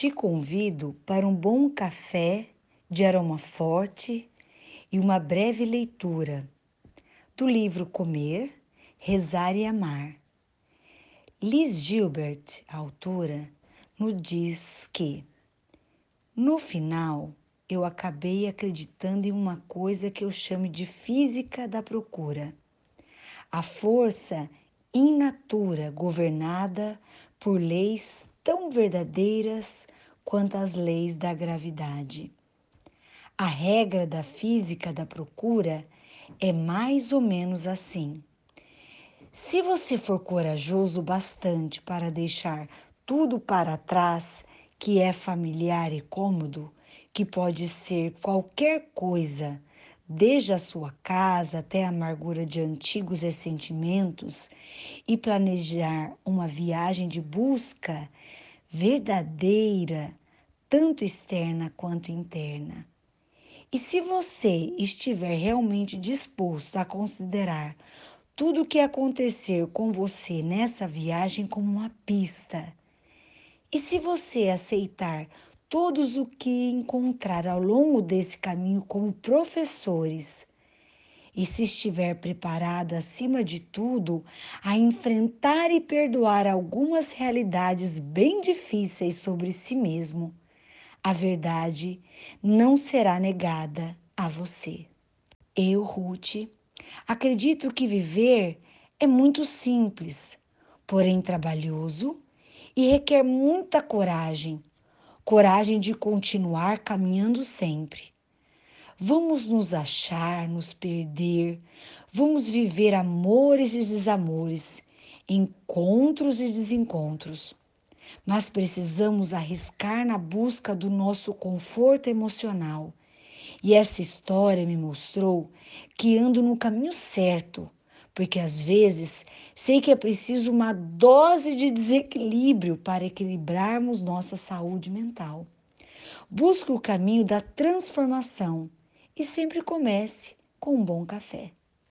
te convido para um bom café de aroma forte e uma breve leitura do livro Comer, Rezar e Amar. Liz Gilbert, a autora, nos diz que, no final, eu acabei acreditando em uma coisa que eu chamo de física da procura. A força in natura governada por leis tão verdadeiras quanto as leis da gravidade. A regra da física da procura é mais ou menos assim. Se você for corajoso bastante para deixar tudo para trás que é familiar e cômodo, que pode ser qualquer coisa, desde a sua casa até a amargura de antigos ressentimentos, e planejar uma viagem de busca verdadeira, tanto externa quanto interna. E se você estiver realmente disposto a considerar tudo o que acontecer com você nessa viagem como uma pista, e se você aceitar todos o que encontrar ao longo desse caminho como professores. E se estiver preparado, acima de tudo, a enfrentar e perdoar algumas realidades bem difíceis sobre si mesmo, a verdade não será negada a você. Eu, Ruth, acredito que viver é muito simples, porém trabalhoso e requer muita coragem coragem de continuar caminhando sempre. Vamos nos achar, nos perder, vamos viver amores e desamores, encontros e desencontros. Mas precisamos arriscar na busca do nosso conforto emocional. E essa história me mostrou que ando no caminho certo porque às vezes sei que é preciso uma dose de desequilíbrio para equilibrarmos nossa saúde mental. Busque o caminho da transformação e sempre comece com um bom café.